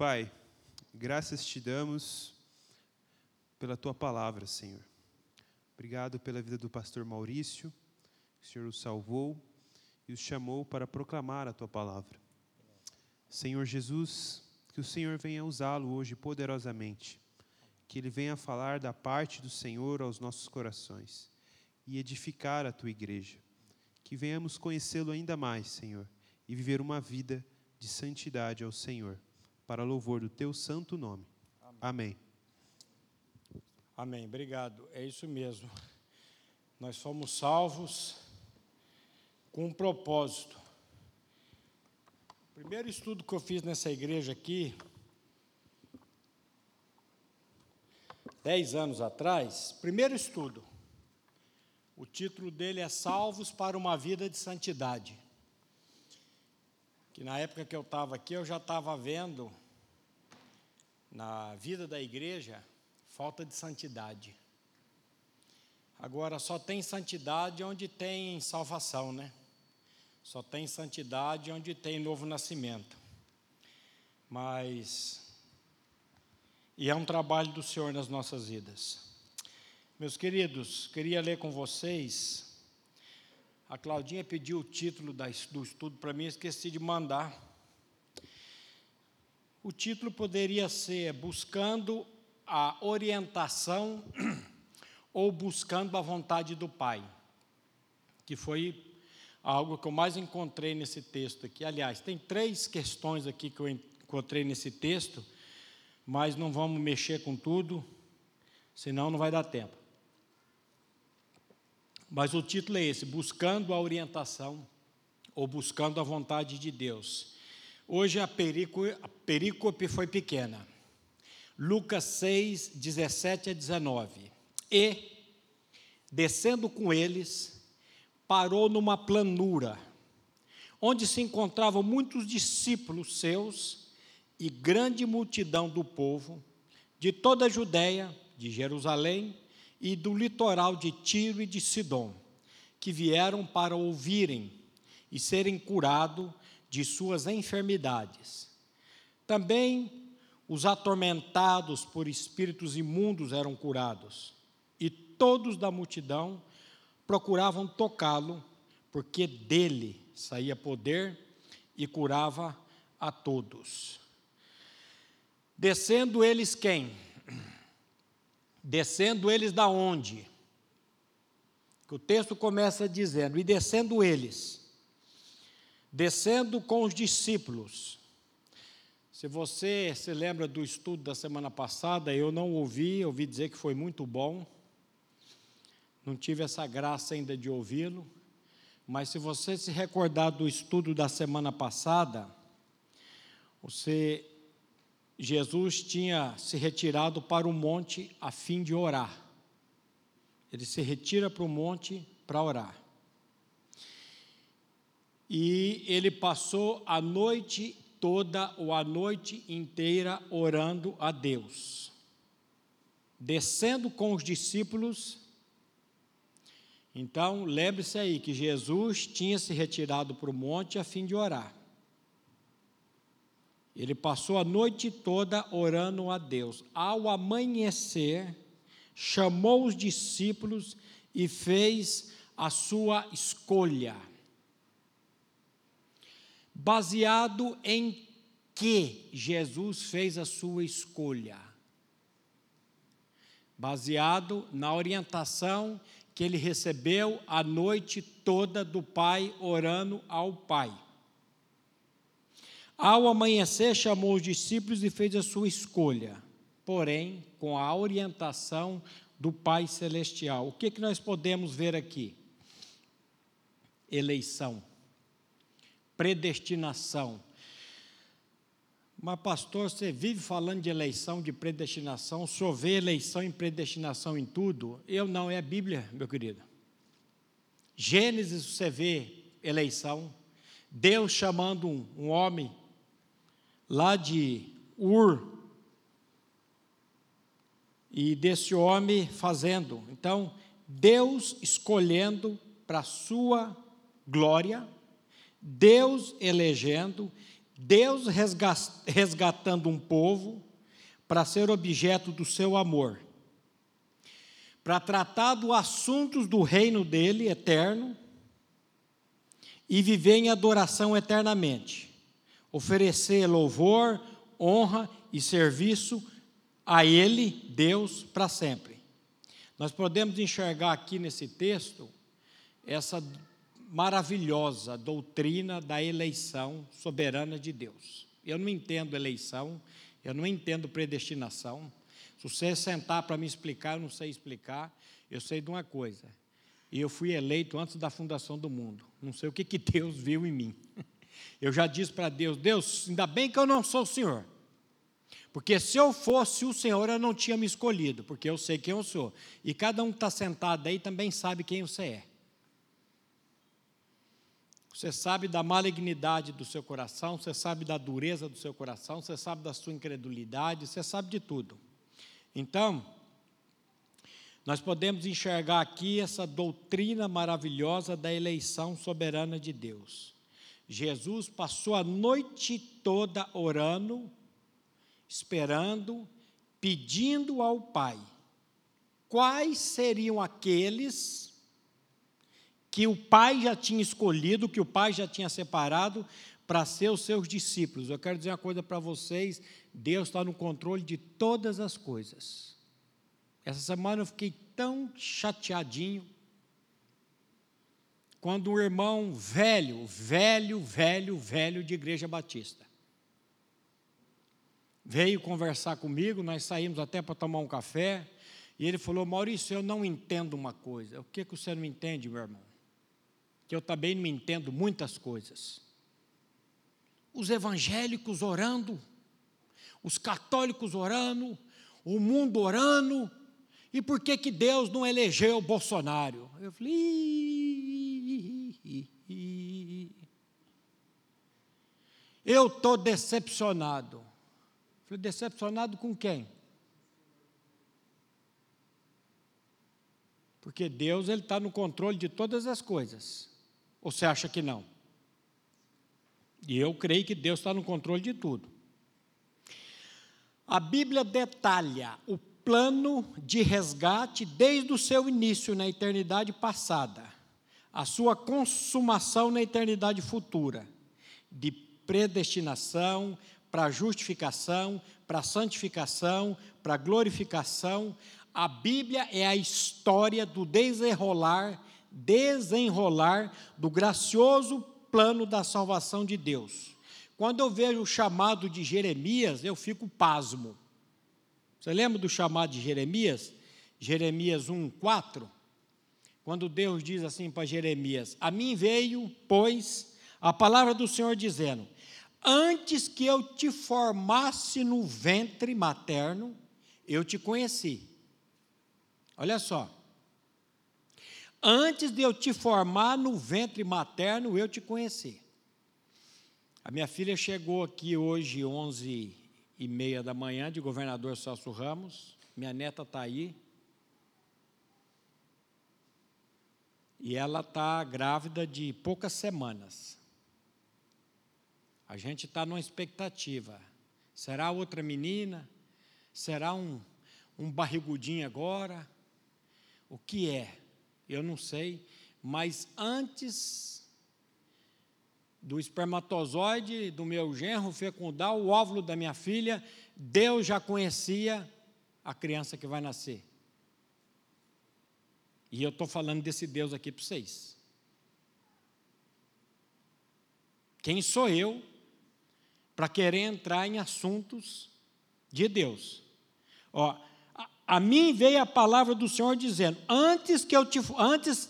Pai, graças te damos pela tua palavra, Senhor. Obrigado pela vida do pastor Maurício, que o Senhor o salvou e o chamou para proclamar a tua palavra. Senhor Jesus, que o Senhor venha usá-lo hoje poderosamente, que ele venha falar da parte do Senhor aos nossos corações e edificar a tua igreja. Que venhamos conhecê-lo ainda mais, Senhor, e viver uma vida de santidade ao Senhor para louvor do teu santo nome. Amém. Amém. Obrigado. É isso mesmo. Nós somos salvos com um propósito. O primeiro estudo que eu fiz nessa igreja aqui, dez anos atrás, primeiro estudo. O título dele é Salvos para uma Vida de Santidade. Que na época que eu estava aqui, eu já estava vendo na vida da igreja falta de santidade. Agora, só tem santidade onde tem salvação, né? Só tem santidade onde tem novo nascimento. Mas. E é um trabalho do Senhor nas nossas vidas. Meus queridos, queria ler com vocês. A Claudinha pediu o título do estudo para mim, esqueci de mandar. O título poderia ser Buscando a Orientação ou Buscando a Vontade do Pai, que foi algo que eu mais encontrei nesse texto aqui. Aliás, tem três questões aqui que eu encontrei nesse texto, mas não vamos mexer com tudo, senão não vai dar tempo. Mas o título é esse: Buscando a Orientação ou Buscando a Vontade de Deus. Hoje a, perícope foi pequena. Lucas 6, 17 a 19. E, descendo com eles, parou numa planura, onde se encontravam muitos discípulos seus e grande multidão do povo, de toda a Judéia, de Jerusalém e do litoral de Tiro e de Sidom, que vieram para ouvirem e serem curados de suas enfermidades. Também os atormentados por espíritos imundos eram curados, e todos da multidão procuravam tocá-lo, porque dele saía poder e curava a todos. Descendo eles quem? Descendo eles da onde? Que o texto começa dizendo: E descendo eles descendo com os discípulos. Se você se lembra do estudo da semana passada, eu não ouvi, ouvi dizer que foi muito bom. Não tive essa graça ainda de ouvi-lo, mas se você se recordar do estudo da semana passada, você Jesus tinha se retirado para o monte a fim de orar. Ele se retira para o monte para orar e ele passou a noite toda ou a noite inteira orando a Deus. Descendo com os discípulos, então lembre-se aí que Jesus tinha se retirado para o monte a fim de orar. Ele passou a noite toda orando a Deus. Ao amanhecer, chamou os discípulos e fez a sua escolha Baseado em que Jesus fez a sua escolha? Baseado na orientação que ele recebeu a noite toda do Pai, orando ao Pai. Ao amanhecer, chamou os discípulos e fez a sua escolha, porém, com a orientação do Pai Celestial. O que, que nós podemos ver aqui? Eleição predestinação. Mas, pastor, você vive falando de eleição, de predestinação, só vê eleição e predestinação em tudo? Eu não, é a Bíblia, meu querido. Gênesis, você vê eleição. Deus chamando um, um homem lá de Ur, e desse homem fazendo. Então, Deus escolhendo para sua glória, Deus elegendo, Deus resgatando um povo para ser objeto do seu amor, para tratar dos assuntos do reino dele eterno e viver em adoração eternamente, oferecer louvor, honra e serviço a Ele, Deus, para sempre. Nós podemos enxergar aqui nesse texto essa maravilhosa doutrina da eleição soberana de Deus. Eu não entendo eleição, eu não entendo predestinação. Se você sentar para me explicar, eu não sei explicar. Eu sei de uma coisa. E eu fui eleito antes da fundação do mundo. Não sei o que, que Deus viu em mim. Eu já disse para Deus: Deus, ainda bem que eu não sou o Senhor. Porque se eu fosse o Senhor, eu não tinha me escolhido, porque eu sei quem eu sou. E cada um que está sentado aí também sabe quem você é. Você sabe da malignidade do seu coração, você sabe da dureza do seu coração, você sabe da sua incredulidade, você sabe de tudo. Então, nós podemos enxergar aqui essa doutrina maravilhosa da eleição soberana de Deus. Jesus passou a noite toda orando, esperando, pedindo ao Pai quais seriam aqueles que o Pai já tinha escolhido, que o Pai já tinha separado para ser os seus discípulos. Eu quero dizer uma coisa para vocês: Deus está no controle de todas as coisas. Essa semana eu fiquei tão chateadinho quando um irmão velho, velho, velho, velho de igreja batista veio conversar comigo, nós saímos até para tomar um café, e ele falou: Maurício, eu não entendo uma coisa. O que, que você não entende, meu irmão? Que eu também não entendo muitas coisas. Os evangélicos orando, os católicos orando, o mundo orando, e por que, que Deus não elegeu Bolsonaro? Eu falei. Eu estou decepcionado. Falei, decepcionado com quem? Porque Deus ele está no controle de todas as coisas. Ou você acha que não? E eu creio que Deus está no controle de tudo. A Bíblia detalha o plano de resgate desde o seu início na eternidade passada, a sua consumação na eternidade futura, de predestinação para justificação, para santificação, para glorificação. A Bíblia é a história do desenrolar desenrolar do gracioso plano da salvação de Deus. Quando eu vejo o chamado de Jeremias, eu fico pasmo. Você lembra do chamado de Jeremias? Jeremias 1, 4? Quando Deus diz assim para Jeremias: A mim veio, pois, a palavra do Senhor dizendo: Antes que eu te formasse no ventre materno, eu te conheci. Olha só. Antes de eu te formar no ventre materno, eu te conheci. A minha filha chegou aqui hoje, 11 e meia da manhã, de governador Celso Ramos. Minha neta está aí. E ela está grávida de poucas semanas. A gente está numa expectativa. Será outra menina? Será um, um barrigudinho agora? O que é? Eu não sei, mas antes do espermatozoide do meu genro fecundar o óvulo da minha filha, Deus já conhecia a criança que vai nascer. E eu estou falando desse Deus aqui para vocês. Quem sou eu para querer entrar em assuntos de Deus? Ó, a mim veio a palavra do Senhor dizendo: Antes que eu te, antes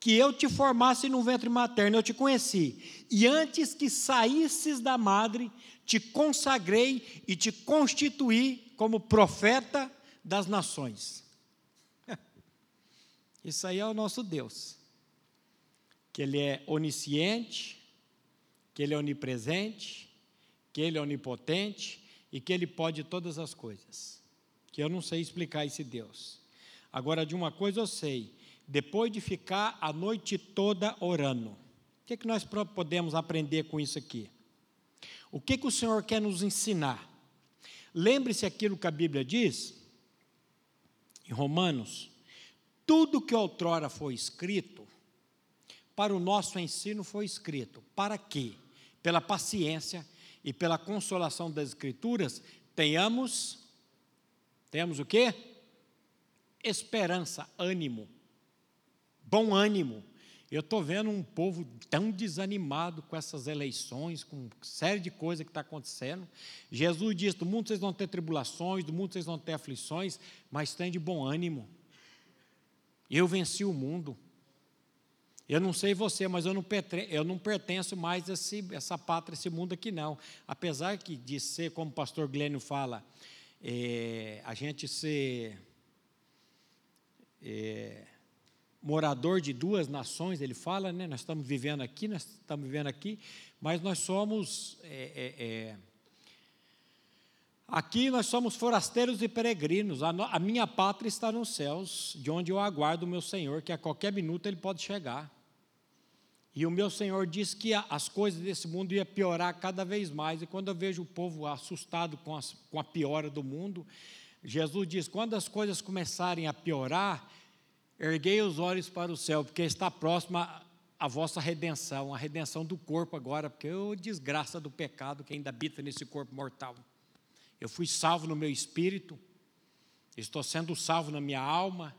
que eu te formasse no ventre materno, eu te conheci. E antes que saísses da madre, te consagrei e te constituí como profeta das nações. Isso aí é o nosso Deus. Que Ele é onisciente, que Ele é onipresente, que Ele é onipotente e que Ele pode todas as coisas que eu não sei explicar esse Deus. Agora, de uma coisa eu sei: depois de ficar a noite toda orando, o que, é que nós podemos aprender com isso aqui? O que, que o Senhor quer nos ensinar? Lembre-se aquilo que a Bíblia diz, em Romanos: tudo que outrora foi escrito, para o nosso ensino foi escrito. Para quê? Pela paciência e pela consolação das Escrituras, tenhamos, tenhamos o quê? Esperança, ânimo, bom ânimo. Eu estou vendo um povo tão desanimado com essas eleições, com série de coisas que está acontecendo. Jesus disse: do mundo vocês vão ter tribulações, do mundo vocês vão ter aflições, mas tem de bom ânimo. Eu venci o mundo. Eu não sei você, mas eu não, eu não pertenço mais a esse, essa pátria, esse mundo aqui, não. Apesar que de ser, como o pastor Glênio fala, é, a gente ser. É, morador de duas nações, ele fala, né? Nós estamos vivendo aqui, nós estamos vivendo aqui, mas nós somos é, é, é, aqui nós somos forasteiros e peregrinos. A, a, minha pátria está nos céus, de onde eu aguardo o meu Senhor, que a qualquer minuto ele pode chegar. E o meu Senhor disse que as coisas desse mundo iam piorar cada vez mais. E quando eu vejo o povo assustado com, as, com a piora do mundo, Jesus diz: quando as coisas começarem a piorar, Erguei os olhos para o céu, porque está próxima a vossa redenção, a redenção do corpo agora, porque eu desgraça do pecado que ainda habita nesse corpo mortal. Eu fui salvo no meu espírito, estou sendo salvo na minha alma,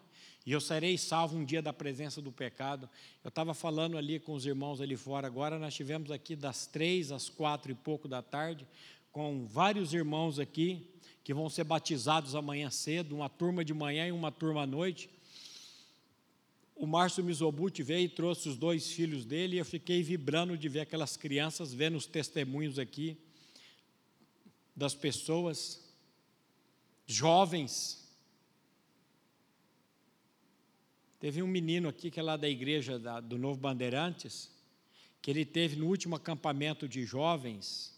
e eu serei salvo um dia da presença do pecado. Eu estava falando ali com os irmãos ali fora agora, nós tivemos aqui das três às quatro e pouco da tarde, com vários irmãos aqui que vão ser batizados amanhã cedo, uma turma de manhã e uma turma à noite o Márcio Mizobuti veio e trouxe os dois filhos dele, e eu fiquei vibrando de ver aquelas crianças, vendo os testemunhos aqui das pessoas, jovens. Teve um menino aqui que é lá da igreja da, do Novo Bandeirantes, que ele teve no último acampamento de jovens,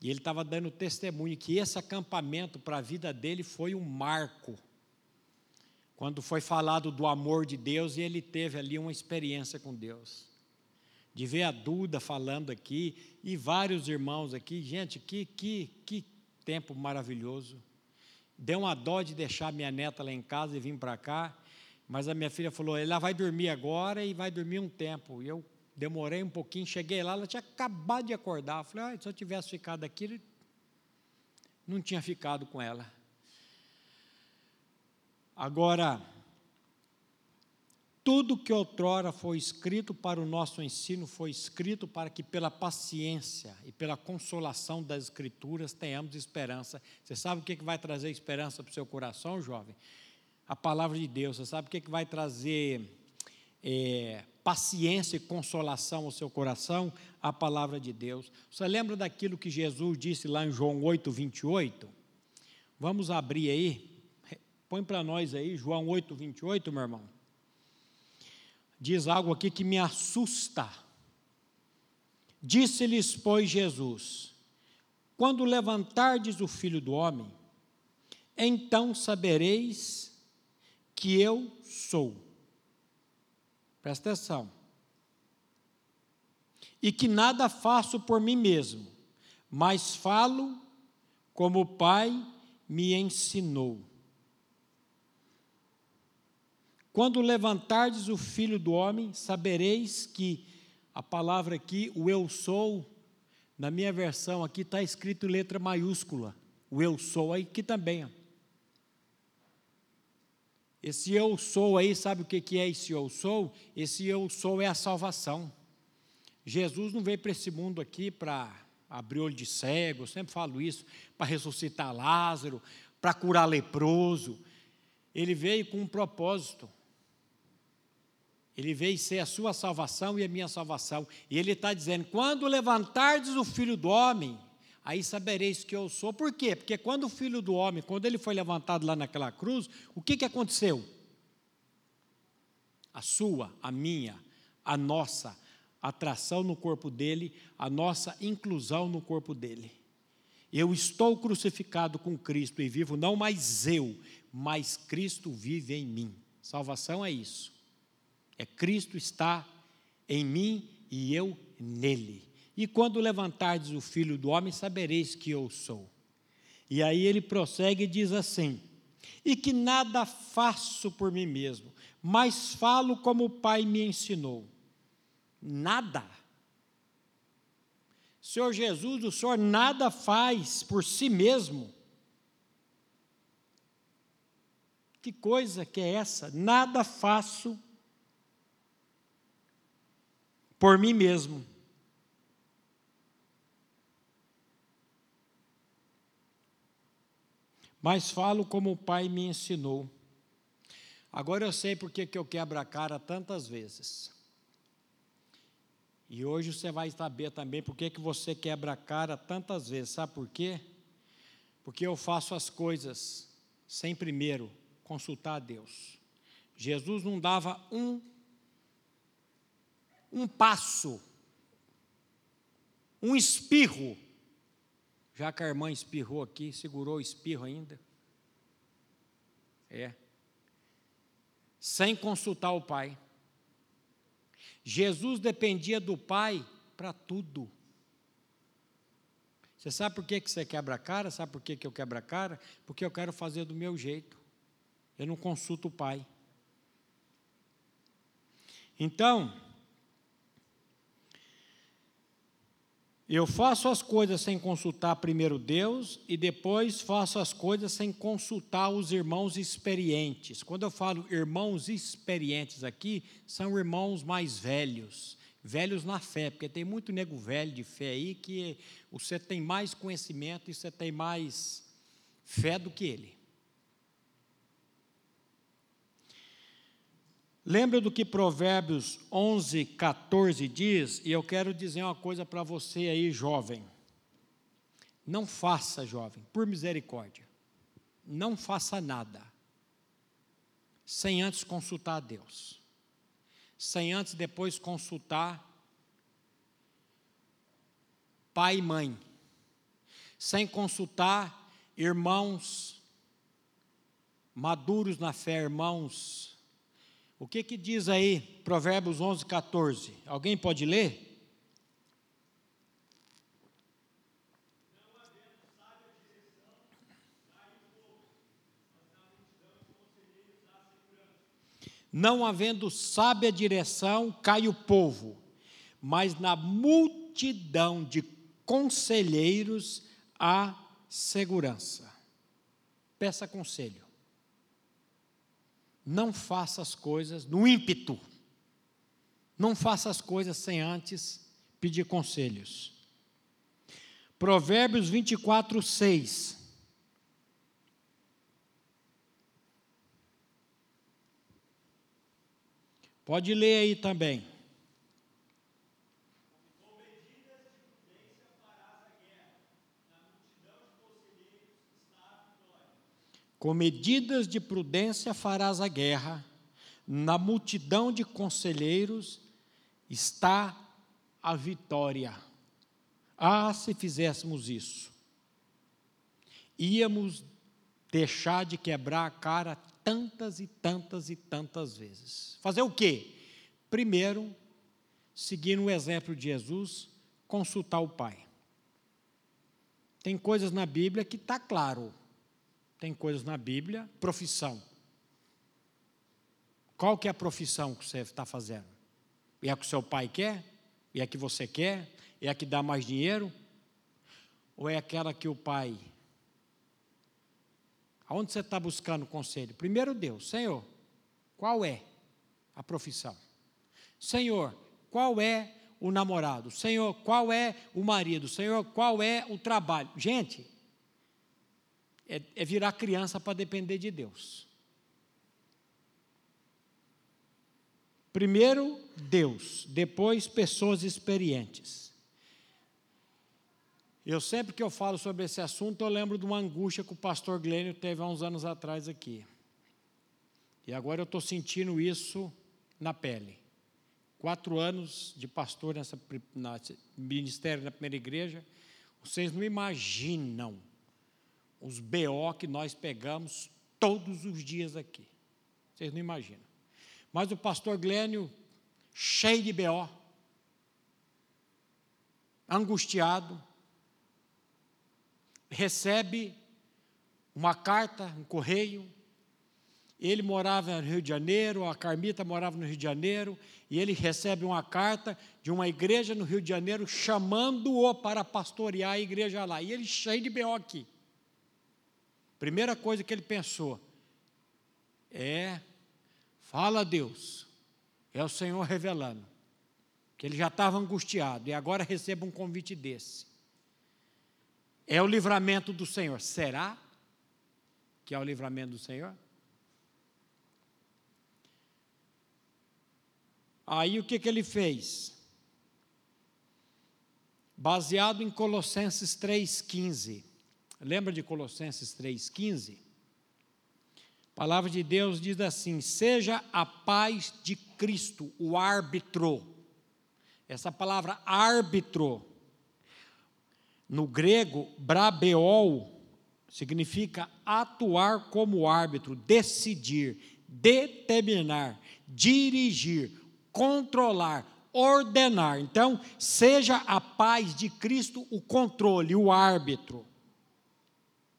e ele estava dando testemunho que esse acampamento para a vida dele foi um marco quando foi falado do amor de Deus e ele teve ali uma experiência com Deus. De ver a Duda falando aqui e vários irmãos aqui, gente, que, que, que tempo maravilhoso. Deu uma dó de deixar minha neta lá em casa e vir para cá, mas a minha filha falou: ela vai dormir agora e vai dormir um tempo. E eu demorei um pouquinho, cheguei lá, ela tinha acabado de acordar. Eu falei: ah, se eu tivesse ficado aqui, não tinha ficado com ela. Agora, tudo que outrora foi escrito para o nosso ensino foi escrito para que, pela paciência e pela consolação das Escrituras, tenhamos esperança. Você sabe o que vai trazer esperança para o seu coração, jovem? A palavra de Deus. Você sabe o que vai trazer é, paciência e consolação ao seu coração? A palavra de Deus. Você lembra daquilo que Jesus disse lá em João 8, 28? Vamos abrir aí. Põe para nós aí, João 8, 28, meu irmão. Diz algo aqui que me assusta. Disse-lhes, pois, Jesus: Quando levantardes o filho do homem, então sabereis que eu sou. Presta atenção. E que nada faço por mim mesmo, mas falo como o Pai me ensinou. Quando levantardes o filho do homem, sabereis que a palavra aqui, o eu sou, na minha versão aqui está escrito em letra maiúscula. O eu sou aí que também. Ó. Esse eu sou aí, sabe o que é esse eu sou? Esse eu sou é a salvação. Jesus não veio para esse mundo aqui para abrir olho de cego, eu sempre falo isso, para ressuscitar Lázaro, para curar leproso. Ele veio com um propósito. Ele veio ser a sua salvação e a minha salvação. E ele está dizendo: quando levantardes o filho do homem, aí sabereis que eu sou. Por quê? Porque quando o filho do homem, quando ele foi levantado lá naquela cruz, o que, que aconteceu? A sua, a minha, a nossa atração no corpo dele, a nossa inclusão no corpo dele. Eu estou crucificado com Cristo e vivo não mais eu, mas Cristo vive em mim. Salvação é isso. É Cristo está em mim e eu nele. E quando levantardes o filho do homem, sabereis que eu sou. E aí ele prossegue e diz assim: E que nada faço por mim mesmo, mas falo como o Pai me ensinou. Nada. Senhor Jesus, o Senhor nada faz por si mesmo. Que coisa que é essa? Nada faço por mim mesmo. Mas falo como o Pai me ensinou. Agora eu sei porque que eu quebro a cara tantas vezes. E hoje você vai saber também por que você quebra a cara tantas vezes. Sabe por quê? Porque eu faço as coisas sem primeiro consultar a Deus. Jesus não dava um um passo, um espirro. Já que a irmã espirrou aqui, segurou o espirro ainda. É. Sem consultar o Pai. Jesus dependia do Pai para tudo. Você sabe por que, você quebra a cara? Sabe por que eu quebro a cara? Porque eu quero fazer do meu jeito. Eu não consulto o Pai. Então, Eu faço as coisas sem consultar primeiro Deus e depois faço as coisas sem consultar os irmãos experientes. Quando eu falo irmãos experientes aqui, são irmãos mais velhos, velhos na fé, porque tem muito nego velho de fé aí que você tem mais conhecimento e você tem mais fé do que ele. Lembra do que Provérbios 11, 14 diz? E eu quero dizer uma coisa para você aí, jovem. Não faça, jovem, por misericórdia, não faça nada sem antes consultar a Deus, sem antes depois consultar pai e mãe, sem consultar irmãos maduros na fé, irmãos o que, que diz aí Provérbios 11, 14? Alguém pode ler? Não havendo sábia direção, cai o povo, mas na multidão de conselheiros há segurança. Peça conselho. Não faça as coisas no ímpeto. Não faça as coisas sem antes pedir conselhos. Provérbios 24, 6. Pode ler aí também. Com medidas de prudência farás a guerra, na multidão de conselheiros está a vitória. Ah, se fizéssemos isso, íamos deixar de quebrar a cara tantas e tantas e tantas vezes. Fazer o quê? Primeiro, seguindo o exemplo de Jesus, consultar o Pai. Tem coisas na Bíblia que está claro, tem coisas na Bíblia, profissão. Qual que é a profissão que você está fazendo? É a que o seu pai quer? É a que você quer? É a que dá mais dinheiro? Ou é aquela que o pai. Aonde você está buscando conselho? Primeiro Deus, Senhor, qual é a profissão? Senhor, qual é o namorado? Senhor, qual é o marido? Senhor, qual é o trabalho? Gente, é, é virar criança para depender de Deus. Primeiro, Deus, depois, pessoas experientes. Eu sempre que eu falo sobre esse assunto, eu lembro de uma angústia que o pastor Glênio teve há uns anos atrás aqui. E agora eu estou sentindo isso na pele. Quatro anos de pastor nessa ministério na primeira igreja, vocês não imaginam os BO que nós pegamos todos os dias aqui. Vocês não imaginam. Mas o pastor Glênio, cheio de BO, angustiado, recebe uma carta, um correio. Ele morava no Rio de Janeiro, a Carmita morava no Rio de Janeiro, e ele recebe uma carta de uma igreja no Rio de Janeiro chamando-o para pastorear a igreja lá. E ele cheio de B.O. aqui. Primeira coisa que ele pensou é: fala a Deus, é o Senhor revelando. Que ele já estava angustiado e agora recebe um convite desse. É o livramento do Senhor. Será que é o livramento do Senhor? Aí o que, que ele fez? Baseado em Colossenses 3,15. Lembra de Colossenses 3,15? A palavra de Deus diz assim: seja a paz de Cristo, o árbitro. Essa palavra árbitro, no grego, brabeol, significa atuar como árbitro, decidir, determinar, dirigir, controlar, ordenar. Então, seja a paz de Cristo o controle, o árbitro.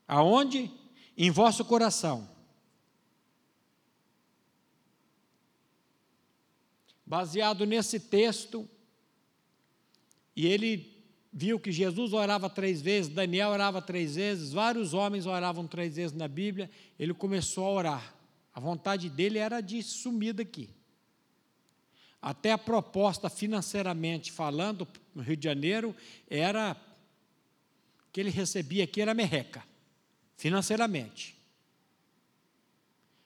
Aonde? Em vosso coração. Baseado nesse texto, e ele viu que Jesus orava três vezes, Daniel orava três vezes, vários homens oravam três vezes na Bíblia, ele começou a orar. A vontade dele era de sumir daqui. Até a proposta financeiramente falando, no Rio de Janeiro, era que ele recebia aqui era merreca, financeiramente.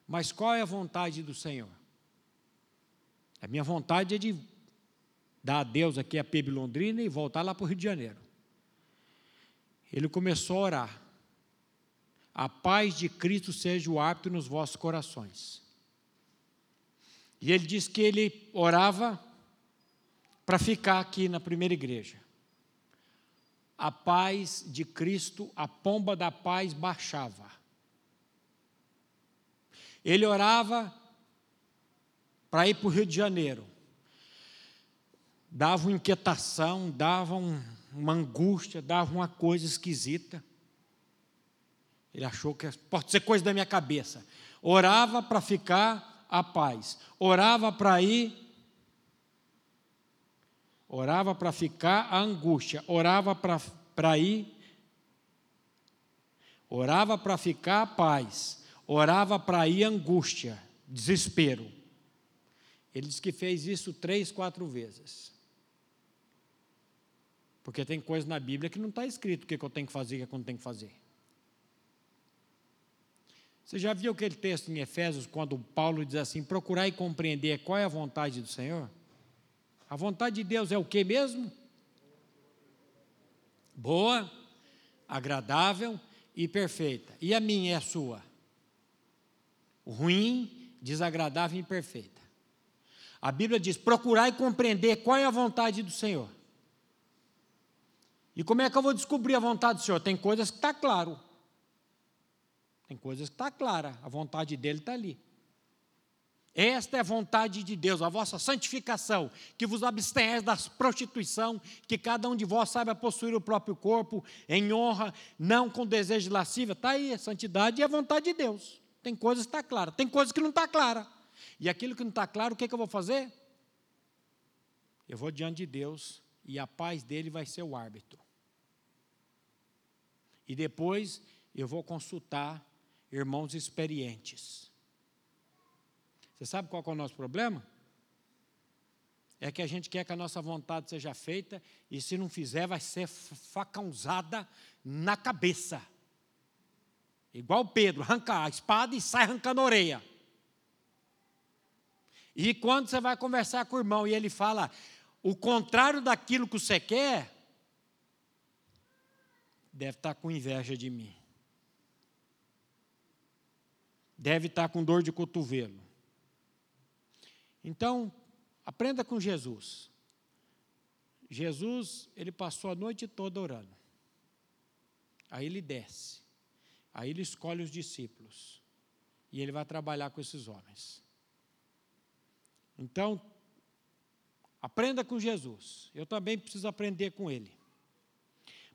Mas qual é a vontade do Senhor? A minha vontade é de dar adeus aqui a PIB Londrina e voltar lá para o Rio de Janeiro. Ele começou a orar. A paz de Cristo seja o hábito nos vossos corações. E ele disse que ele orava para ficar aqui na primeira igreja. A paz de Cristo, a pomba da paz baixava. Ele orava para ir para o Rio de Janeiro dava uma inquietação, dava um, uma angústia, dava uma coisa esquisita. Ele achou que pode ser coisa da minha cabeça. Orava para ficar a paz, orava para ir. Orava para ficar a angústia, orava para ir. Orava para ficar a paz, orava para ir angústia, desespero. Ele disse que fez isso três, quatro vezes. Porque tem coisa na Bíblia que não está escrito o que, eu tenho que fazer o que eu não tenho que fazer. Você já viu aquele texto em Efésios, quando Paulo diz assim: procurar e compreender qual é a vontade do Senhor? A vontade de Deus é o que mesmo? Boa, agradável e perfeita. E a minha é a sua? Ruim, desagradável e imperfeita. A Bíblia diz: procurar e compreender qual é a vontade do Senhor. E como é que eu vou descobrir a vontade do Senhor? Tem coisas que está claro. Tem coisas que está clara, a vontade dele está ali. Esta é a vontade de Deus, a vossa santificação, que vos abstenhais da prostituição, que cada um de vós saiba possuir o próprio corpo em honra, não com desejo de. Está aí, a santidade e a vontade de Deus. Tem coisas que está clara, tem coisas que não está clara. E aquilo que não está claro, o que, é que eu vou fazer? Eu vou diante de Deus e a paz dele vai ser o árbitro. E depois eu vou consultar irmãos experientes. Você sabe qual é o nosso problema? É que a gente quer que a nossa vontade seja feita e se não fizer vai ser facãozada na cabeça. Igual Pedro, arranca a espada e sai arrancando a orelha. E quando você vai conversar com o irmão e ele fala o contrário daquilo que você quer, deve estar com inveja de mim. Deve estar com dor de cotovelo. Então, aprenda com Jesus. Jesus, ele passou a noite toda orando. Aí ele desce. Aí ele escolhe os discípulos. E ele vai trabalhar com esses homens. Então, aprenda com Jesus. Eu também preciso aprender com ele.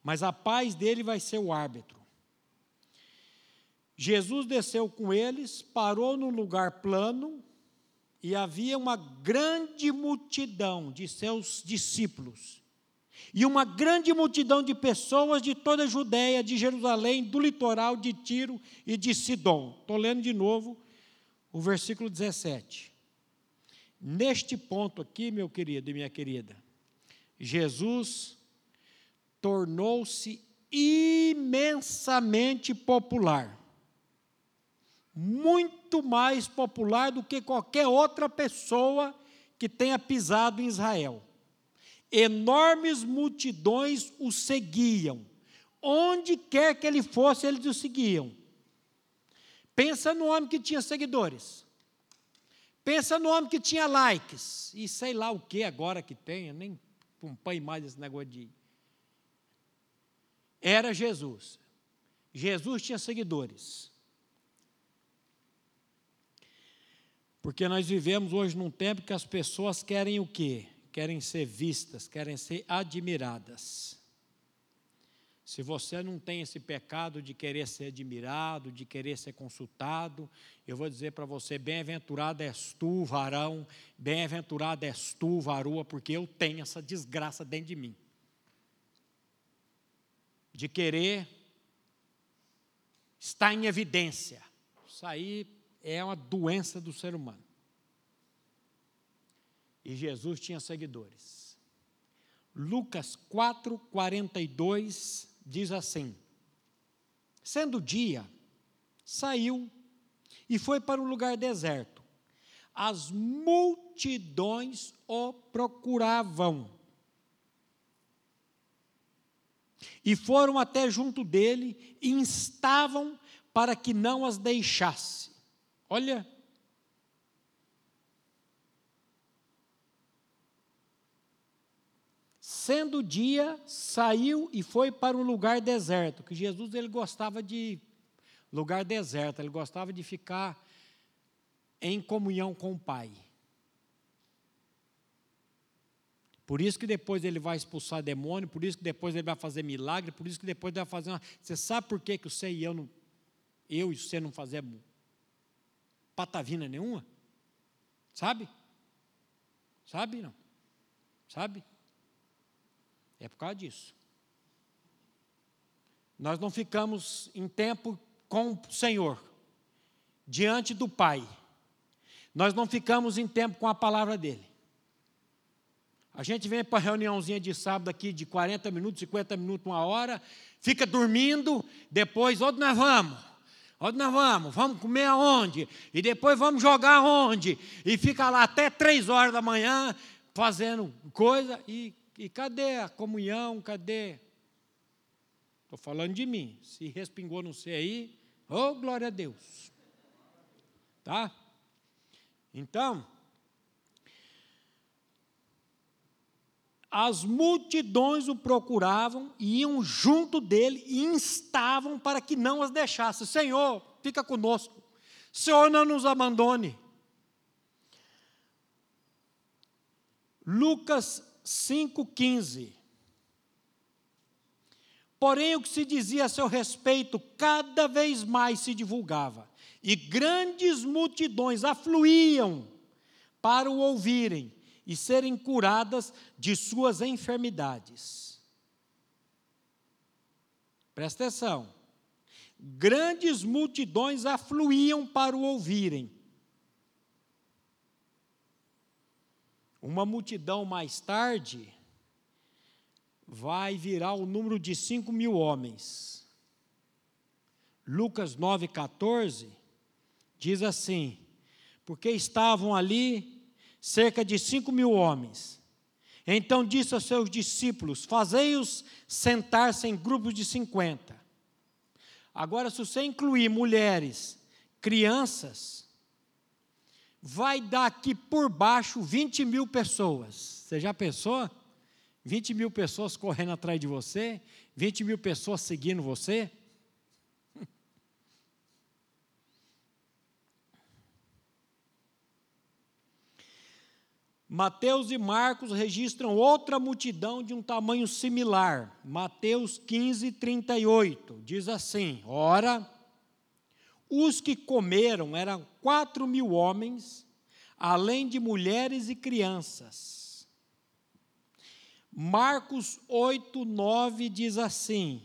mas a paz dele vai ser o árbitro. Jesus desceu com eles, parou num lugar plano, e havia uma grande multidão de seus discípulos. E uma grande multidão de pessoas de toda a Judéia, de Jerusalém, do litoral de Tiro e de Sidom. Estou lendo de novo o versículo 17. Neste ponto aqui, meu querido e minha querida, Jesus tornou-se imensamente popular. Muito mais popular do que qualquer outra pessoa que tenha pisado em Israel. Enormes multidões o seguiam. Onde quer que ele fosse, eles o seguiam. Pensa no homem que tinha seguidores. Pensa no homem que tinha likes. E sei lá o que agora que tem, nem acompanho mais esse negócio de. Era Jesus. Jesus tinha seguidores. Porque nós vivemos hoje num tempo que as pessoas querem o quê? Querem ser vistas, querem ser admiradas. Se você não tem esse pecado de querer ser admirado, de querer ser consultado, eu vou dizer para você: bem-aventurado és tu, varão, bem-aventurado és tu, varoa, porque eu tenho essa desgraça dentro de mim. De querer estar em evidência. Aí é uma doença do ser humano. E Jesus tinha seguidores. Lucas 4, 42 diz assim: Sendo dia, saiu e foi para um lugar deserto. As multidões o procuravam. E foram até junto dele e instavam para que não as deixasse. Olha, Sendo dia, saiu e foi para um lugar deserto, que Jesus ele gostava de lugar deserto, ele gostava de ficar em comunhão com o Pai. Por isso que depois ele vai expulsar demônio, por isso que depois ele vai fazer milagre, por isso que depois ele vai fazer uma... Você sabe por que, que você e eu não, eu e você não fazemos patavina nenhuma? Sabe? Sabe não? Sabe? É por causa disso. Nós não ficamos em tempo com o Senhor, diante do Pai. Nós não ficamos em tempo com a palavra dele. A gente vem para a reuniãozinha de sábado aqui de 40 minutos, 50 minutos, uma hora, fica dormindo, depois, onde nós vamos? Onde nós vamos? Vamos comer aonde? E depois vamos jogar aonde? E fica lá até três horas da manhã fazendo coisa e e cadê a comunhão? Cadê? Estou falando de mim. Se respingou no C aí, oh, glória a Deus. Tá? Então, as multidões o procuravam, iam junto dele e instavam para que não as deixasse. Senhor, fica conosco. Senhor, não nos abandone. Lucas 5,15. Porém, o que se dizia a seu respeito cada vez mais se divulgava, e grandes multidões afluíam para o ouvirem e serem curadas de suas enfermidades. Presta atenção. Grandes multidões afluíam para o ouvirem Uma multidão mais tarde vai virar o número de 5 mil homens. Lucas 9,14 diz assim: porque estavam ali cerca de 5 mil homens. Então disse aos seus discípulos: Fazei-os sentar-se em grupos de 50. Agora, se você incluir mulheres, crianças, vai dar aqui por baixo 20 mil pessoas. Você já pensou? 20 mil pessoas correndo atrás de você, 20 mil pessoas seguindo você. Mateus e Marcos registram outra multidão de um tamanho similar. Mateus 15, 38 diz assim: Ora, os que comeram eram quatro mil homens, além de mulheres e crianças. Marcos 8, 9 diz assim: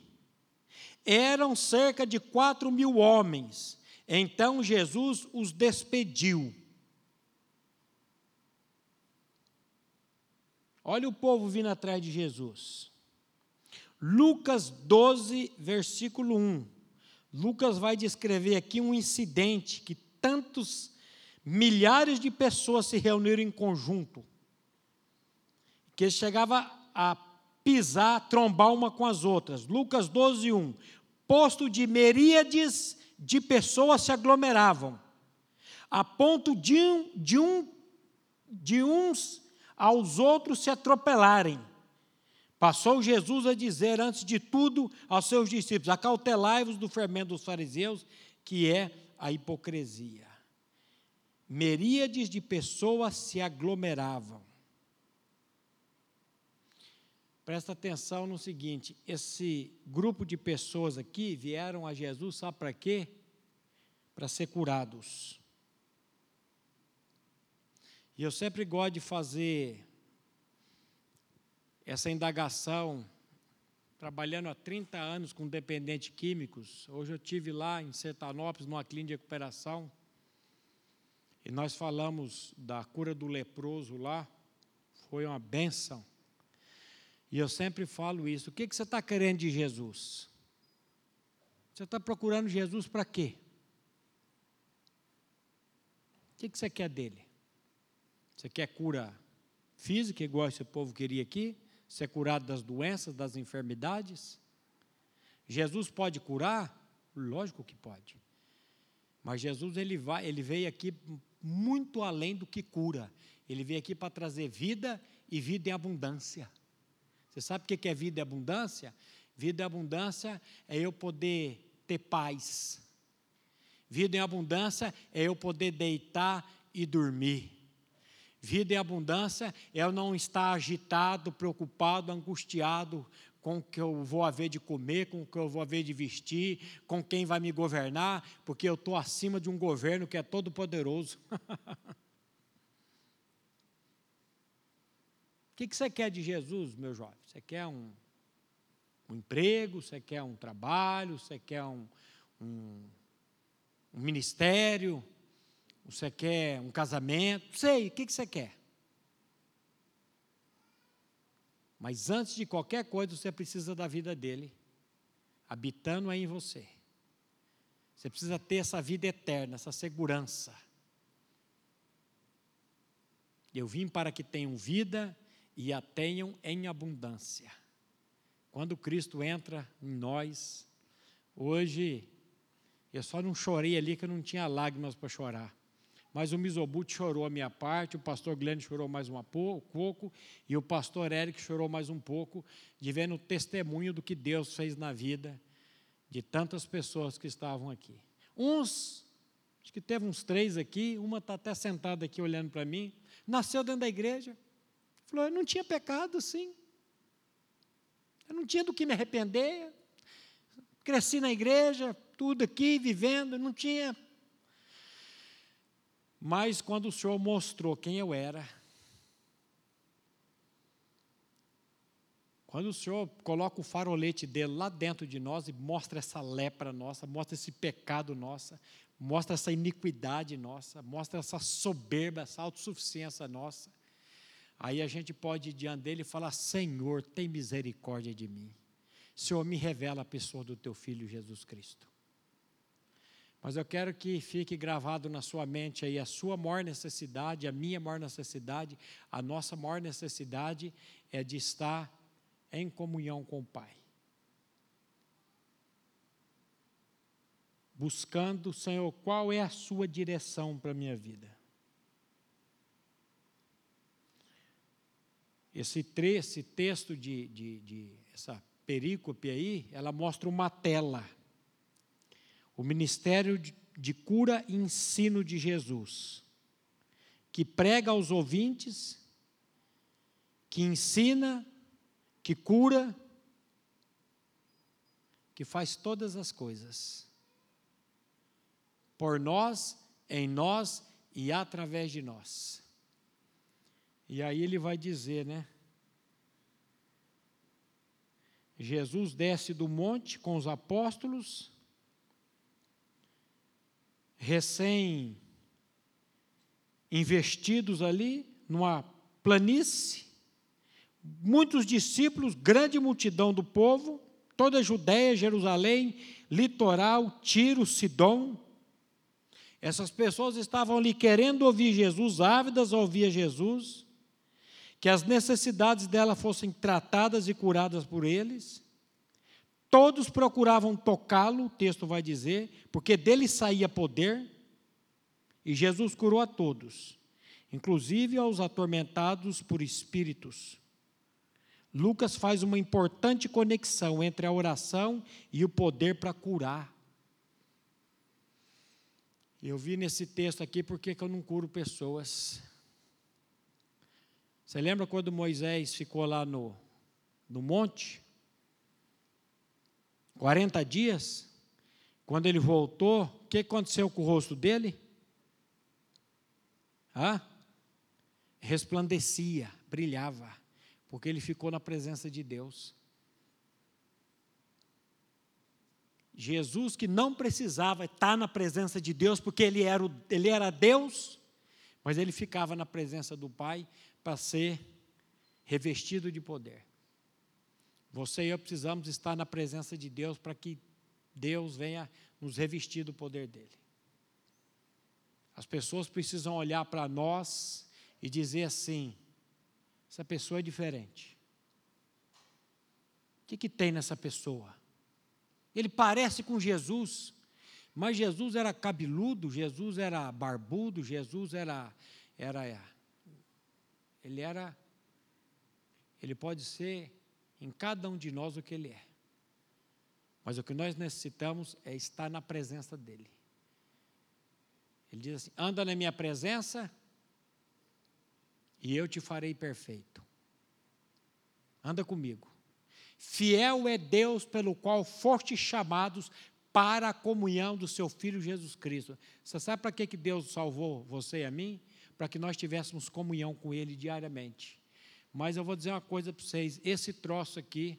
Eram cerca de quatro mil homens. Então Jesus os despediu Olha o povo vindo atrás de Jesus. Lucas 12, versículo 1. Lucas vai descrever aqui um incidente que tantos milhares de pessoas se reuniram em conjunto, que chegava a pisar, trombar uma com as outras. Lucas 12, 1. Posto de meríades de pessoas se aglomeravam, a ponto de, um, de, um, de uns aos outros se atropelarem. Passou Jesus a dizer, antes de tudo, aos seus discípulos: acautelai-vos do fermento dos fariseus, que é a hipocrisia. Meríades de pessoas se aglomeravam. Presta atenção no seguinte: esse grupo de pessoas aqui vieram a Jesus, sabe para quê? Para ser curados. E eu sempre gosto de fazer essa indagação, trabalhando há 30 anos com dependentes químicos. Hoje eu tive lá em Sertanópolis, numa clínica de recuperação, e nós falamos da cura do leproso lá, foi uma benção. E eu sempre falo isso. O que, que você está querendo de Jesus? Você está procurando Jesus para quê? O que, que você quer dele? Você quer cura física, igual esse povo queria aqui? Ser curado das doenças, das enfermidades? Jesus pode curar? Lógico que pode. Mas Jesus ele vai, ele veio aqui muito além do que cura. Ele veio aqui para trazer vida e vida em abundância. Você sabe o que é vida em abundância? Vida em abundância é eu poder ter paz. Vida em abundância é eu poder deitar e dormir. Vida em abundância é eu não estar agitado, preocupado, angustiado com o que eu vou haver de comer, com o que eu vou haver de vestir, com quem vai me governar, porque eu estou acima de um governo que é todo poderoso. o que, você quer de Jesus, meu jovem? Você quer um, um emprego, você quer um trabalho, você quer um, um, um ministério, você quer um casamento? Sei, o que você quer? Mas antes de qualquer coisa, você precisa da vida dele, habitando aí em você. Você precisa ter essa vida eterna, essa segurança. Eu vim para que tenham vida e a tenham em abundância. Quando Cristo entra em nós, hoje, eu só não chorei ali que eu não tinha lágrimas para chorar. Mas o Misobut chorou a minha parte, o pastor Glenn chorou mais um pouco, e o pastor Eric chorou mais um pouco, de vendo o testemunho do que Deus fez na vida de tantas pessoas que estavam aqui. Uns, acho que teve uns três aqui, uma está até sentada aqui olhando para mim, nasceu dentro da igreja. Falou, eu não tinha pecado, sim. Eu não tinha do que me arrepender. Cresci na igreja, tudo aqui, vivendo, não tinha mas quando o Senhor mostrou quem eu era, quando o Senhor coloca o farolete dele lá dentro de nós e mostra essa lepra nossa, mostra esse pecado nossa, mostra essa iniquidade nossa, mostra essa soberba, essa autossuficiência nossa, aí a gente pode ir diante dele e falar: Senhor, tem misericórdia de mim. Senhor, me revela a pessoa do teu filho Jesus Cristo. Mas eu quero que fique gravado na sua mente aí a sua maior necessidade, a minha maior necessidade, a nossa maior necessidade é de estar em comunhão com o Pai. Buscando, Senhor, qual é a sua direção para a minha vida. Esse, esse texto de, de, de essa perícope aí, ela mostra uma tela o ministério de cura e ensino de Jesus, que prega aos ouvintes que ensina, que cura, que faz todas as coisas. Por nós, em nós e através de nós. E aí ele vai dizer, né? Jesus desce do monte com os apóstolos, recém investidos ali, numa planície, muitos discípulos, grande multidão do povo, toda a Judéia, Jerusalém, litoral, Tiro, Sidom. Essas pessoas estavam ali querendo ouvir Jesus, ávidas a ouvir Jesus, que as necessidades dela fossem tratadas e curadas por eles. Todos procuravam tocá-lo, o texto vai dizer, porque dele saía poder, e Jesus curou a todos, inclusive aos atormentados por espíritos. Lucas faz uma importante conexão entre a oração e o poder para curar. Eu vi nesse texto aqui porque que eu não curo pessoas. Você lembra quando Moisés ficou lá no, no monte? 40 dias? Quando ele voltou, o que aconteceu com o rosto dele? Ah? Resplandecia, brilhava porque ele ficou na presença de Deus. Jesus, que não precisava estar na presença de Deus, porque ele era, ele era Deus, mas ele ficava na presença do Pai para ser revestido de poder. Você e eu precisamos estar na presença de Deus para que Deus venha nos revestir do poder dele. As pessoas precisam olhar para nós e dizer assim: essa pessoa é diferente. O que, que tem nessa pessoa? Ele parece com Jesus, mas Jesus era cabeludo, Jesus era barbudo, Jesus era, era ele era, ele pode ser em cada um de nós o que ele é. Mas o que nós necessitamos é estar na presença dele. Ele diz assim: anda na minha presença e eu te farei perfeito. Anda comigo. Fiel é Deus pelo qual foste chamados para a comunhão do seu Filho Jesus Cristo. Você sabe para que, Deus salvou você e a mim? Para que nós tivéssemos comunhão com Ele diariamente. Mas eu vou dizer uma coisa para vocês: esse troço aqui.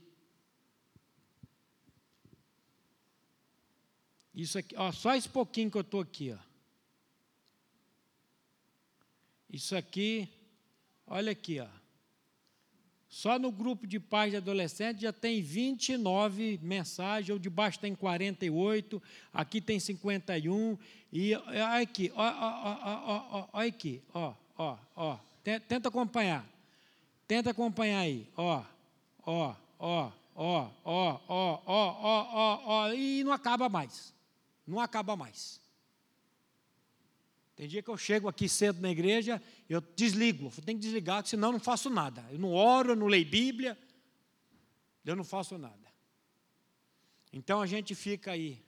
Isso aqui, ó, só esse pouquinho que eu estou aqui, ó. Isso aqui Olha aqui, ó. Só no grupo de pais de adolescentes já tem 29 mensagens, ou debaixo tem 48, aqui tem 51, e olha aqui, ó, ó, ó, olha aqui, ó, ó, ó, tenta acompanhar, tenta acompanhar aí, ó, ó, ó, ó, ó, ó, ó, ó, ó, e não acaba mais, não acaba mais. Tem dia que eu chego aqui cedo na igreja, eu desligo, eu tenho que desligar, senão eu não faço nada. Eu não oro, eu não leio Bíblia, eu não faço nada. Então a gente fica aí,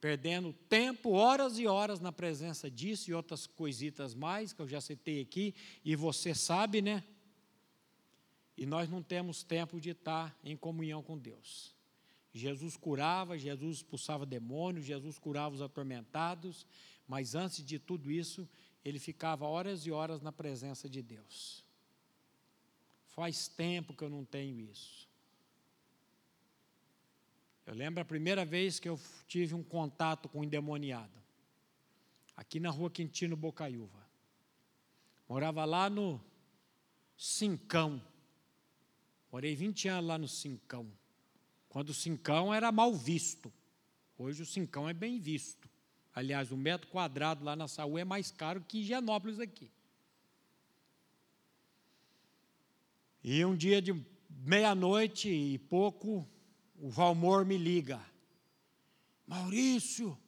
perdendo tempo, horas e horas na presença disso e outras coisitas mais, que eu já citei aqui, e você sabe, né? E nós não temos tempo de estar em comunhão com Deus. Jesus curava, Jesus expulsava demônios, Jesus curava os atormentados, mas antes de tudo isso, ele ficava horas e horas na presença de Deus. Faz tempo que eu não tenho isso. Eu lembro a primeira vez que eu tive um contato com um endemoniado, aqui na rua Quintino Bocaiúva. Morava lá no Cincão. Morei 20 anos lá no Cincão. Quando o Cincão era mal visto. Hoje o Cincão é bem visto. Aliás, um metro quadrado lá na Saúl é mais caro que Higienópolis aqui. E um dia de meia-noite e pouco, o Valmor me liga. Maurício,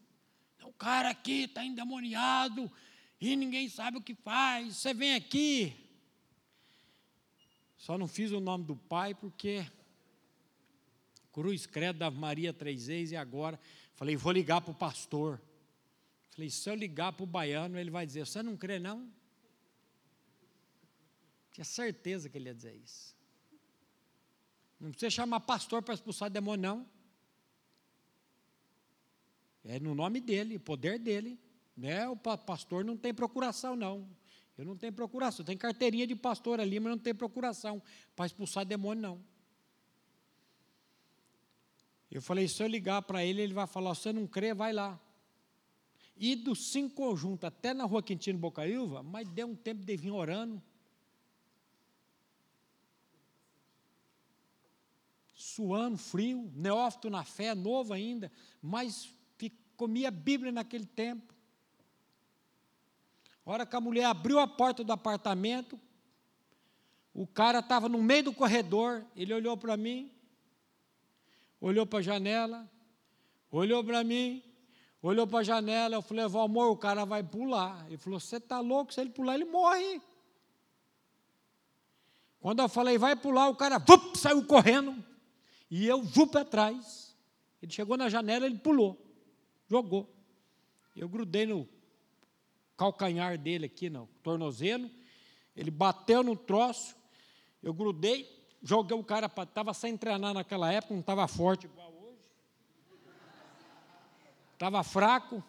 o cara aqui está endemoniado e ninguém sabe o que faz. Você vem aqui. Só não fiz o nome do pai porque Cruz Credo da Maria três vezes e agora falei, vou ligar para o pastor. Falei, se eu ligar para o baiano, ele vai dizer: Você não crê, não? Tinha certeza que ele ia dizer isso. Não precisa chamar pastor para expulsar demônio, não. É no nome dele, poder dele. Né? O pastor não tem procuração, não. Eu não tenho procuração. Tem carteirinha de pastor ali, mas não tem procuração para expulsar demônio, não. Eu falei, se eu ligar para ele, ele vai falar, você não crê, vai lá. E dos cinco conjuntos até na rua Quintino Bocaiúva, mas deu um tempo de vir orando. Suando, frio, neófito na fé, novo ainda, mas comia Bíblia naquele tempo. A hora que a mulher abriu a porta do apartamento, o cara estava no meio do corredor, ele olhou para mim, olhou para a janela, olhou para mim, olhou para a janela, eu falei, amor, o cara vai pular. Ele falou, você está louco, se ele pular, ele morre. Quando eu falei, vai pular, o cara vup, saiu correndo, e eu vup atrás. Ele chegou na janela, ele pulou, jogou. Eu grudei no calcanhar dele aqui, no tornozelo. Ele bateu no troço, eu grudei, joguei o cara para. Estava sem treinar naquela época, não estava forte igual hoje. Estava fraco.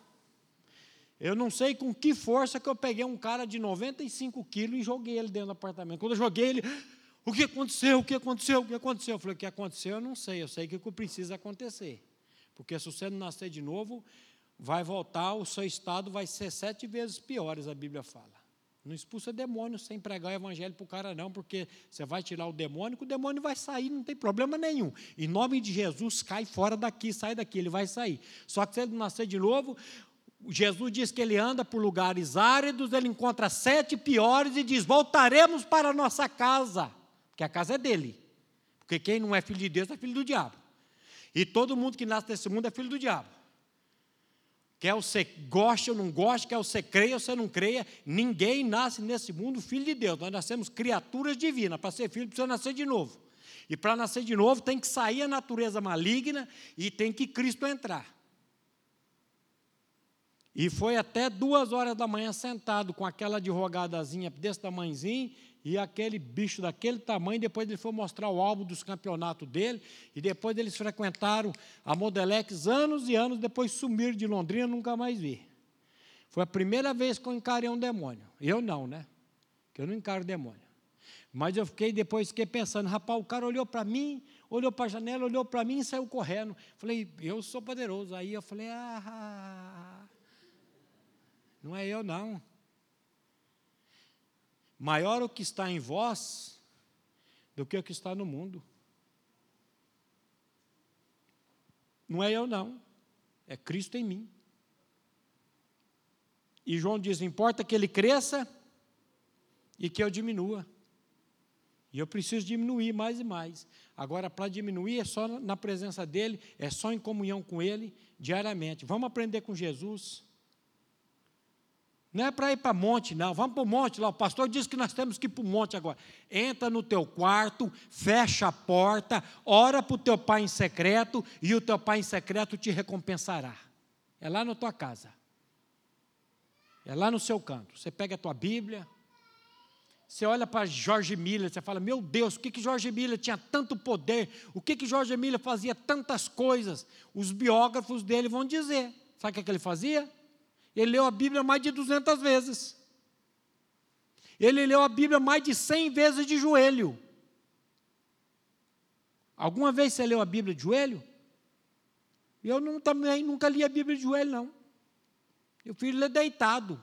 Eu não sei com que força que eu peguei um cara de 95 quilos e joguei ele dentro do apartamento. Quando eu joguei ele, o que aconteceu? O que aconteceu? O que aconteceu? Eu falei, o que aconteceu? Eu não sei, eu sei o que precisa acontecer. Porque se você não nascer de novo, vai voltar, o seu estado vai ser sete vezes piores, a Bíblia fala. Não expulsa demônio sem pregar o evangelho para o cara, não, porque você vai tirar o demônio, o demônio vai sair, não tem problema nenhum. Em nome de Jesus, cai fora daqui, sai daqui, ele vai sair. Só que se ele nascer de novo, Jesus diz que ele anda por lugares áridos, ele encontra sete piores e diz: voltaremos para a nossa casa, porque a casa é dele. Porque quem não é filho de Deus é filho do diabo. E todo mundo que nasce nesse mundo é filho do diabo. Quer você goste ou não goste, quer você creia ou você não creia, ninguém nasce nesse mundo filho de Deus. Nós nascemos criaturas divinas. Para ser filho, precisa nascer de novo. E para nascer de novo, tem que sair a natureza maligna e tem que Cristo entrar. E foi até duas horas da manhã sentado com aquela advogadazinha desse tamanhozinho e aquele bicho daquele tamanho, depois ele foi mostrar o álbum dos campeonatos dele, e depois eles frequentaram a Modelex anos e anos, depois sumiram de Londrina, nunca mais vi. Foi a primeira vez que eu encarei um demônio. Eu não, né? Que eu não encaro demônio. Mas eu fiquei depois fiquei pensando, rapaz, o cara olhou para mim, olhou para a janela, olhou para mim e saiu correndo. Falei, eu sou poderoso. Aí eu falei, ah, não é eu não. Maior o que está em vós do que o que está no mundo. Não é eu, não. É Cristo em mim. E João diz: importa que ele cresça e que eu diminua. E eu preciso diminuir mais e mais. Agora, para diminuir, é só na presença dele, é só em comunhão com ele diariamente. Vamos aprender com Jesus. Não é para ir para monte, não. Vamos para o monte lá. O pastor disse que nós temos que ir para o monte agora. Entra no teu quarto, fecha a porta, ora para o teu pai em secreto e o teu pai em secreto te recompensará. É lá na tua casa. É lá no seu canto. Você pega a tua Bíblia, você olha para Jorge Miller, você fala: Meu Deus, o que, que Jorge Miller tinha tanto poder? O que, que Jorge Miller fazia tantas coisas? Os biógrafos dele vão dizer. Sabe o que, que ele fazia? Ele leu a Bíblia mais de 200 vezes. Ele leu a Bíblia mais de 100 vezes de joelho. Alguma vez você leu a Bíblia de joelho? Eu não, também nunca li a Bíblia de joelho, não. Eu fui ler deitado.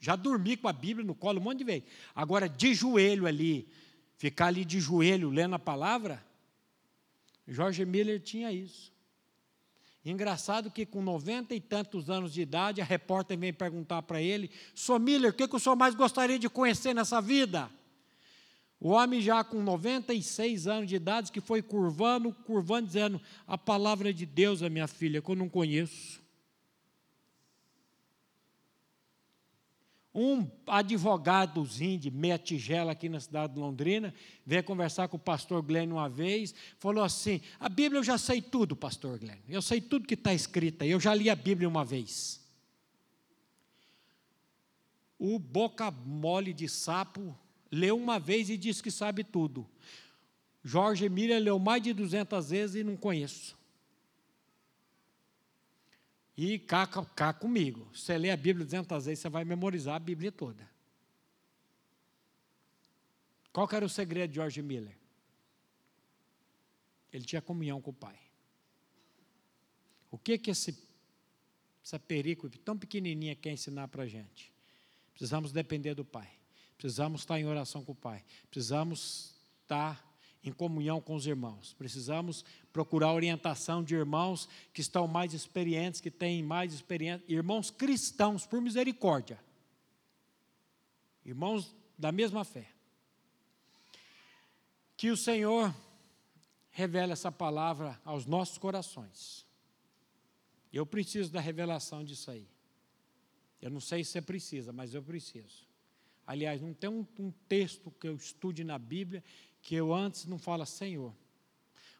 Já dormi com a Bíblia no colo um monte de vezes. Agora, de joelho ali, ficar ali de joelho lendo a palavra, Jorge Miller tinha isso. Engraçado que com noventa e tantos anos de idade, a repórter vem perguntar para ele: Sr. Miller, o que, que o senhor mais gostaria de conhecer nessa vida? O homem já com 96 anos de idade, que foi curvando, curvando, dizendo: A palavra de Deus é minha filha, que eu não conheço. Um advogadozinho de meia tigela aqui na cidade de Londrina veio conversar com o pastor Glenn uma vez, falou assim: A Bíblia eu já sei tudo, pastor Glenn, eu sei tudo que está escrito aí, eu já li a Bíblia uma vez. O boca mole de sapo leu uma vez e diz que sabe tudo. Jorge Miller leu mais de 200 vezes e não conheço. E cá, cá comigo. Você lê a Bíblia 200 vezes, você vai memorizar a Bíblia toda. Qual era o segredo de George Miller? Ele tinha comunhão com o Pai. O que que esse, essa perícope tão pequenininha quer ensinar para a gente? Precisamos depender do Pai. Precisamos estar em oração com o Pai. Precisamos estar em comunhão com os irmãos. Precisamos procurar orientação de irmãos que estão mais experientes, que têm mais experiência, irmãos cristãos, por misericórdia. Irmãos da mesma fé. Que o Senhor revele essa palavra aos nossos corações. Eu preciso da revelação disso aí. Eu não sei se você precisa, mas eu preciso. Aliás, não tem um, um texto que eu estude na Bíblia que eu antes não fala, Senhor.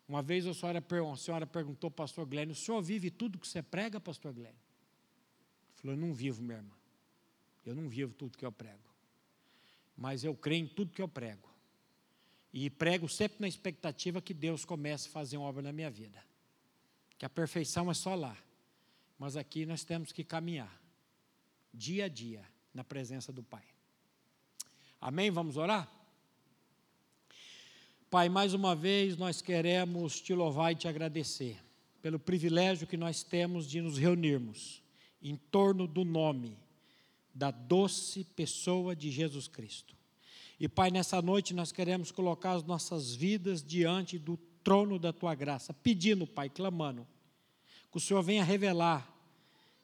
Uma vez a senhora, a senhora perguntou pastor Glenn, o senhor vive tudo que você prega, pastor Glenn? Ele falou, eu não vivo, minha irmã. Eu não vivo tudo que eu prego. Mas eu creio em tudo que eu prego. E prego sempre na expectativa que Deus comece a fazer uma obra na minha vida. Que a perfeição é só lá. Mas aqui nós temos que caminhar, dia a dia, na presença do Pai. Amém? Vamos orar? Pai, mais uma vez nós queremos te louvar e te agradecer pelo privilégio que nós temos de nos reunirmos em torno do nome da doce pessoa de Jesus Cristo. E Pai, nessa noite nós queremos colocar as nossas vidas diante do trono da tua graça, pedindo, Pai, clamando, que o Senhor venha revelar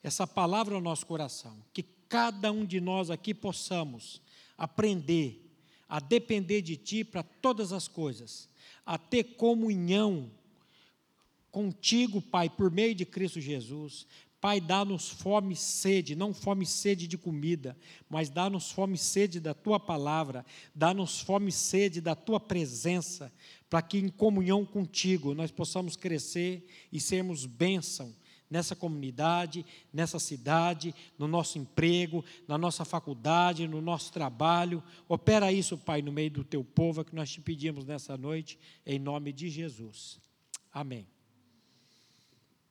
essa palavra ao nosso coração, que cada um de nós aqui possamos aprender a depender de Ti para todas as coisas, a ter comunhão contigo, Pai, por meio de Cristo Jesus. Pai, dá-nos fome e sede, não fome e sede de comida, mas dá-nos fome e sede da tua palavra, dá-nos fome e sede da tua presença, para que em comunhão contigo nós possamos crescer e sermos bênção nessa comunidade, nessa cidade, no nosso emprego, na nossa faculdade, no nosso trabalho. Opera isso, Pai, no meio do teu povo, é que nós te pedimos nessa noite, em nome de Jesus. Amém.